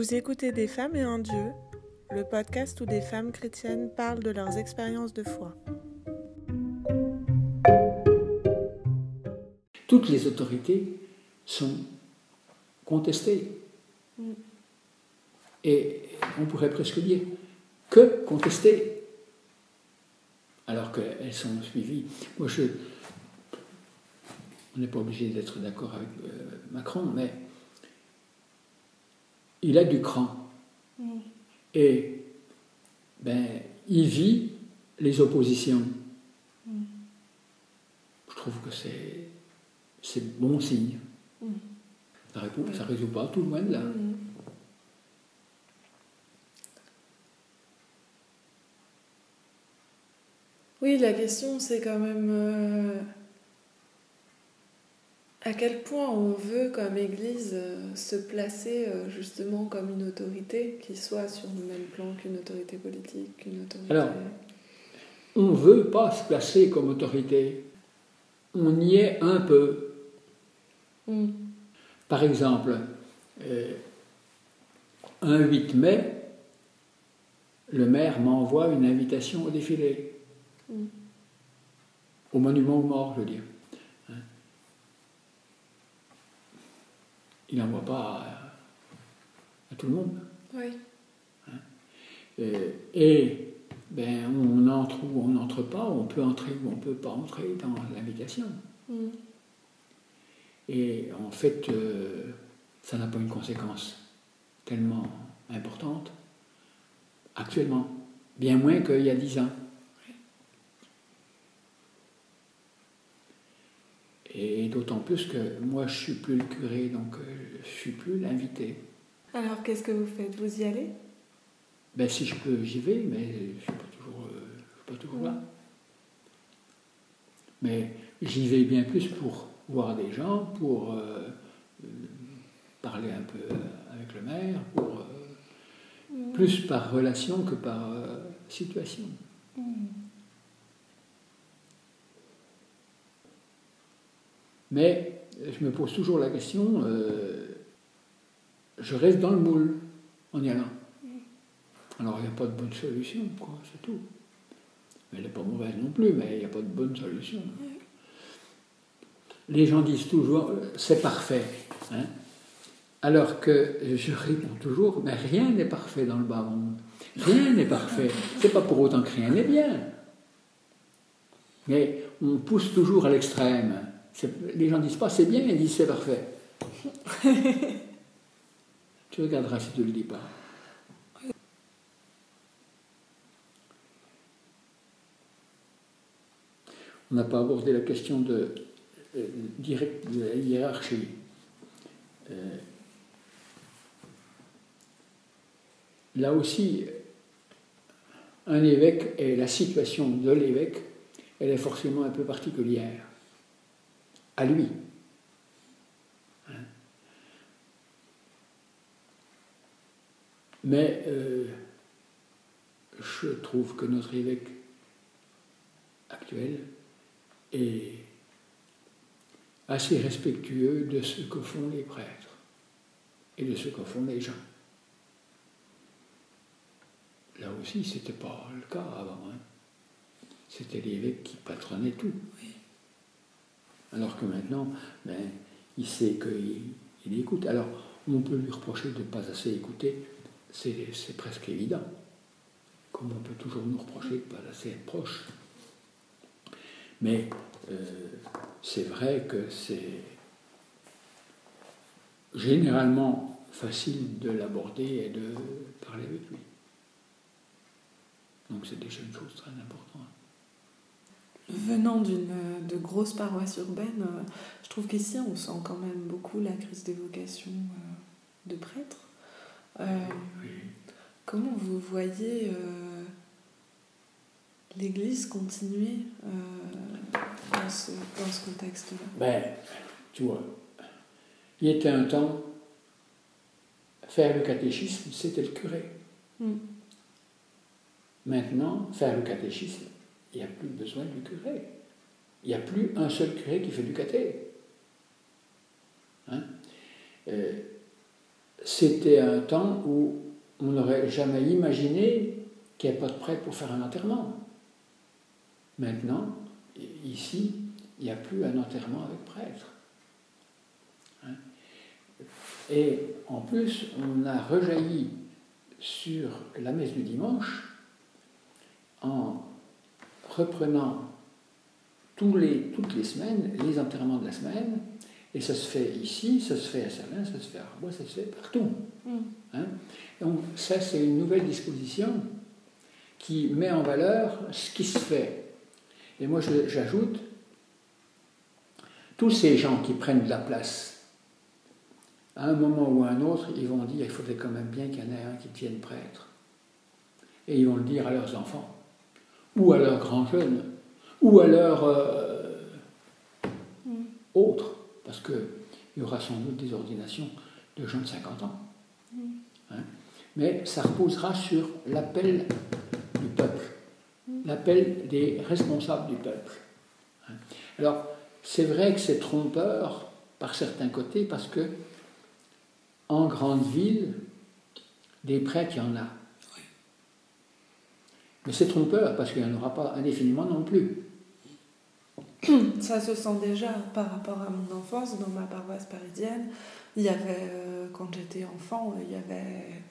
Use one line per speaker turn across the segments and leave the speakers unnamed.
Vous écoutez Des femmes et un Dieu, le podcast où des femmes chrétiennes parlent de leurs expériences de foi.
Toutes les autorités sont contestées. Et on pourrait presque dire que contestées, alors qu'elles sont suivies. Moi, je, on n'est pas obligé d'être d'accord avec euh, Macron, mais il a du cran. Et ben, il vit les oppositions. Je trouve que c'est, c'est bon signe. Ça ne résout pas tout loin de là.
Oui, la question c'est quand même euh, à quel point on veut comme Église euh, se placer euh, justement comme une autorité qui soit sur le même plan qu'une autorité politique, qu'une autorité...
Alors, on ne veut pas se placer comme autorité. On y est un peu.
Mm.
Par exemple, euh, un 8 mai, le maire m'envoie une invitation au défilé.
Mm.
Au monument aux morts, je veux dire. Hein. Il n'envoie pas à, à tout le monde.
Oui.
Euh, et ben, on entre ou on n'entre pas, on peut entrer ou on ne peut pas entrer dans l'invitation.
Mm.
Et en fait, euh, ça n'a pas une conséquence tellement importante actuellement, bien moins qu'il y a dix ans. Et d'autant plus que moi, je suis plus le curé, donc euh, je suis plus l'invité.
Alors qu'est-ce que vous faites? Vous y allez?
Ben, si je peux, j'y vais, mais je ne suis pas toujours, euh, je suis pas toujours là. Mais j'y vais bien plus pour voir des gens, pour euh, euh, parler un peu avec le maire, pour, euh, plus par relation que par situation. Mais je me pose toujours la question, euh, je reste dans le moule en y allant. Alors il n'y a pas de bonne solution, quoi, c'est tout. Elle n'est pas mauvaise non plus, mais il n'y a pas de bonne solution. Les gens disent toujours, euh, c'est parfait. hein. Alors que je réponds toujours, mais rien n'est parfait dans le bas monde. Rien n'est parfait. C'est pas pour autant que rien n'est bien. Mais on pousse toujours à l'extrême. Les gens disent pas c'est bien, ils disent c'est parfait. tu regarderas si tu ne le dis pas. On n'a pas abordé la question de, euh, direct de la hiérarchie. Euh, là aussi, un évêque et la situation de l'évêque, elle est forcément un peu particulière. Lui. Mais euh, je trouve que notre évêque actuel est assez respectueux de ce que font les prêtres et de ce que font les gens. Là aussi, ce n'était pas le cas avant. hein. C'était l'évêque qui patronnait tout. Alors que maintenant, ben, il sait qu'il il écoute. Alors, on peut lui reprocher de ne pas assez écouter, c'est c'est presque évident. Comme on peut toujours nous reprocher de ne pas assez être proche. Mais euh, c'est vrai que c'est généralement facile de l'aborder et de parler avec lui. Donc c'est déjà une chose très importante.
Venant d'une de grosses paroisses urbaines, euh, je trouve qu'ici on sent quand même beaucoup la crise des vocations euh, de prêtres. Euh,
Oui.
comment vous voyez euh, l'Église continuer euh, dans ce, dans ce contexte-là?
Ben, tu vois, il y était un temps, faire le catéchisme, c'était le curé.
Mm.
Maintenant, faire le catéchisme, il n'y a plus besoin du curé. Il n'y a plus un seul curé qui fait du caté. Hein? Euh, c'était un temps où on n'aurait jamais imaginé qu'il n'y ait pas de prêtre pour faire un enterrement. Maintenant, ici, il n'y a plus un enterrement avec prêtre. Hein? Et en plus, on a rejailli sur la messe du dimanche en reprenant tous les, toutes les semaines les enterrements de la semaine. Et ça se fait ici, ça se fait à Salins, ça se fait à Arbois, ça se fait partout. Mm. Hein. Donc ça, c'est une nouvelle disposition qui met en valeur ce qui se fait. Et moi, j'ajoute, tous ces gens qui prennent de la place, à un moment ou à un autre, ils vont dire, il faudrait quand même bien qu'il y en ait un qui tienne prêtre. Et ils vont le dire à leurs enfants, ou à leurs grands jeunes, ou à leurs euh, mm. autres, parce qu'il y aura sans doute des ordinations de gens de 50 ans. Mm. Hein. Mais ça reposera sur l'appel du peuple, mm. l'appel des responsables du peuple. Hein. Alors, c'est vrai que c'est trompeur par certains côtés, parce que en grande ville, des prêtres, il y en a. Mais c'est trompeur parce qu'il n'y en aura pas indéfiniment non plus.
Ça se sent déjà par rapport à mon enfance dans ma paroisse parisienne. Il y avait, euh, quand j'étais enfant, il y avait,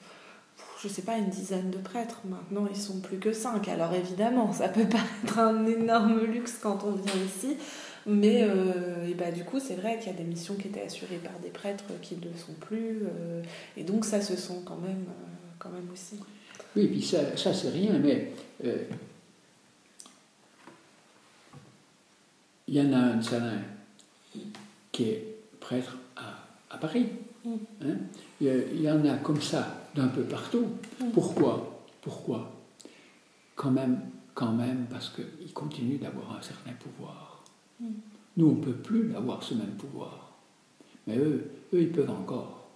je sais pas, une dizaine de prêtres. Maintenant, ils sont plus que cinq. Alors évidemment, ça peut paraître un énorme luxe quand on vient ici. Mais euh, et bah, du coup, c'est vrai qu'il y a des missions qui étaient assurées par des prêtres qui ne le sont plus. Euh, et donc, ça se sent quand même, quand même aussi.
Oui, puis ça, ça c'est rien, mais il y en a un de Salin qui est prêtre à, Paris. Mm. Hein. il, y en a comme ça d'un peu partout. Mm. Pourquoi? Pourquoi? Quand même, quand même, parce qu'ils continuent d'avoir un certain pouvoir. Mm. Nous, on ne peut plus avoir ce même pouvoir. Mais eux, eux, ils peuvent encore.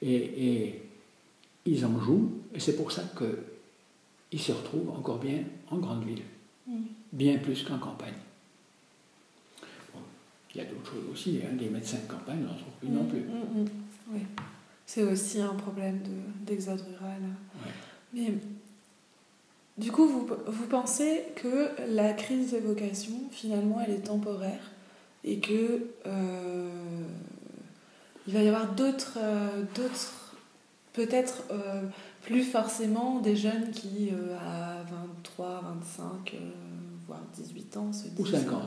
Et, et, ils en jouent, et c'est pour ça qu'ils se retrouvent encore bien en grande ville, bien plus qu'en campagne. Il y a d'autres choses aussi, hein, des médecins de campagne, on n'en trouve plus non mm, plus. Mm, mm.
oui. C'est aussi un problème d'exode rural. Mais du coup, vous, vous pensez que la crise des vocations, finalement, elle est temporaire et que euh, il va y avoir d'autres, euh, d'autres peut-être euh, plus forcément des jeunes qui, à 23, 25, voire 18 ans, se disent.
Ou 50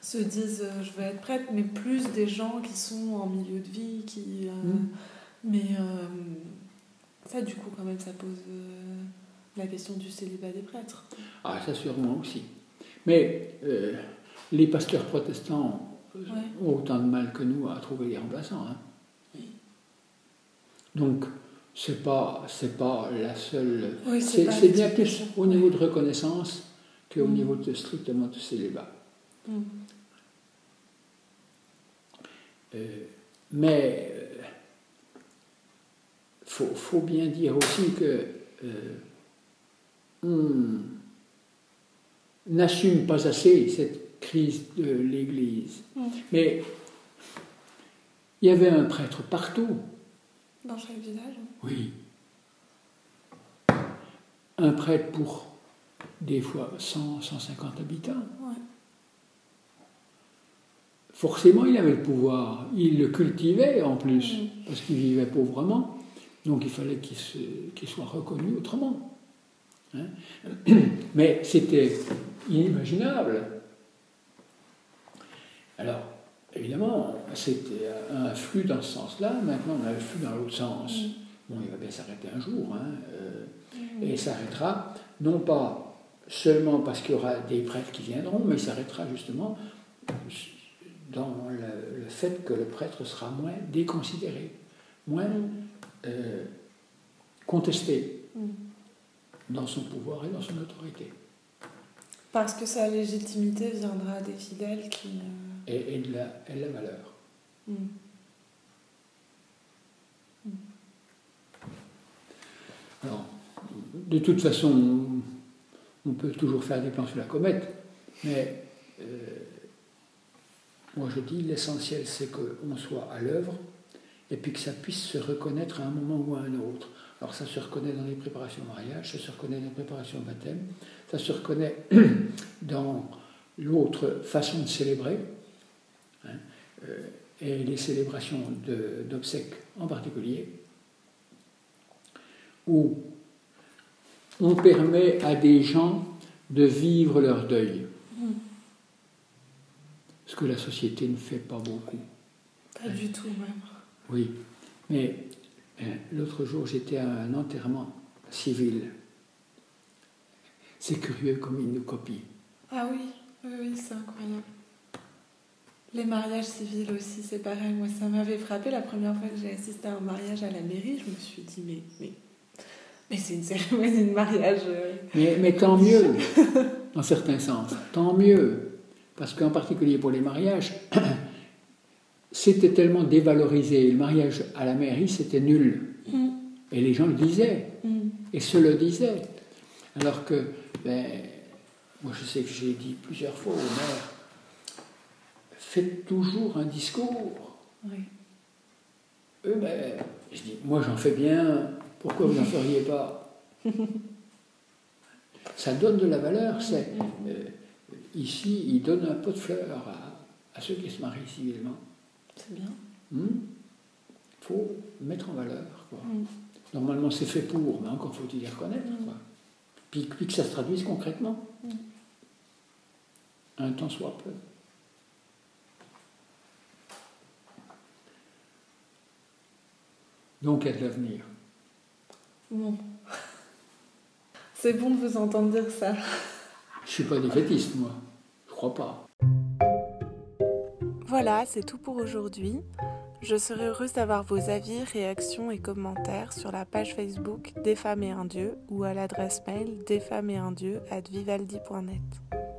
se disent euh, je veux être prête, mais plus des gens qui sont en milieu de vie, qui. Euh, mm. Mais euh, ça, du coup, quand même, ça pose la question du célibat des prêtres.
Ah, ça sûrement aussi. Mais les pasteurs protestants ont autant de mal que nous à trouver les remplaçants. Hein. Donc, c'est pas c'est pas la seule. c'est bien plus au niveau de reconnaissance qu'au mm. niveau de strictement de célibat. Mm. Euh, mais il euh, faut, bien dire aussi que euh, on n'assume pas assez cette crise de l'Église. Mm. Mais il y avait un prêtre partout.
Dans chaque village
Oui. Un prêtre pour des fois 100, 150 habitants forcément il avait le pouvoir. Il le cultivait en plus, mm. parce qu'il vivait pauvrement. Donc il fallait qu'il soit reconnu autrement. Hein. Mais c'était inimaginable. Alors, évidemment, c'était un flux dans ce sens-là. Maintenant, on a le flux dans l'autre sens. Mm. Bon, il va bien s'arrêter un jour. Hein, euh, mm. Et il s'arrêtera, non pas seulement parce qu'il y aura des prêtres qui viendront, mais il s'arrêtera justement dans le, fait que le prêtre sera moins déconsidéré, moins euh, contesté mm. dans son pouvoir et dans son autorité.
Parce que sa légitimité viendra des fidèles qui...
Et, de la, la valeur. Mm. Mm. Alors, de toute façon, on peut toujours faire des plans sur la comète, mais euh, moi je dis l'essentiel c'est qu'on soit à l'œuvre et puis que ça puisse se reconnaître à un moment ou à un autre. Alors ça se reconnaît dans les préparations au mariage, ça se reconnaît dans les préparations au baptême, ça se reconnaît dans l'autre façon de célébrer, hein, euh, et les célébrations d'obsèques en particulier, où on permet à des gens de vivre leur deuil. Ce que la société ne fait pas beaucoup.
Pas du tout même.
Oui, mais euh, l'autre jour j'étais à un enterrement civil. C'est curieux comme ils nous copient.
Ah oui, oui, oui c'est incroyable. Les mariages civils aussi, c'est pareil. Moi, ça m'avait frappé la première fois que j'ai assisté à un mariage à la mairie. Je me suis dit, mais, mais, mais c'est une cérémonie de mariage. Euh,
mais, mais tant mieux, dans certains sens. Tant mieux. Parce qu'en particulier pour les mariages, c'était tellement dévalorisé. Le mariage à la mairie, c'était nul. Mm. Et les gens le disaient. Mm. Et se le disaient. Alors que, ben, moi je sais que j'ai dit plusieurs fois au maire, faites toujours un discours. Oui. Eux, ben, je dis, moi j'en fais bien, pourquoi vous n'en feriez pas? Ça donne de la valeur, c'est. Euh, ici, ils donnent un pot de fleurs à, ceux qui se marient civilement.
C'est bien.
Il hmm? faut mettre en valeur. Hmm. Normalement, c'est fait pour, mais encore faut-il y reconnaître. Puis, puis, que ça se traduise concrètement. Un temps soit peu. Donc, a de l'avenir.
Bon. C'est bon de vous entendre dire ça.
Je suis pas défaitiste, moi. Je crois pas.
Voilà, c'est tout pour aujourd'hui. Je serai heureuse d'avoir vos avis, réactions et commentaires sur la page Facebook Des femmes et un dieu ou à l'adresse mail desfemmesetundieu at vivaldi.net.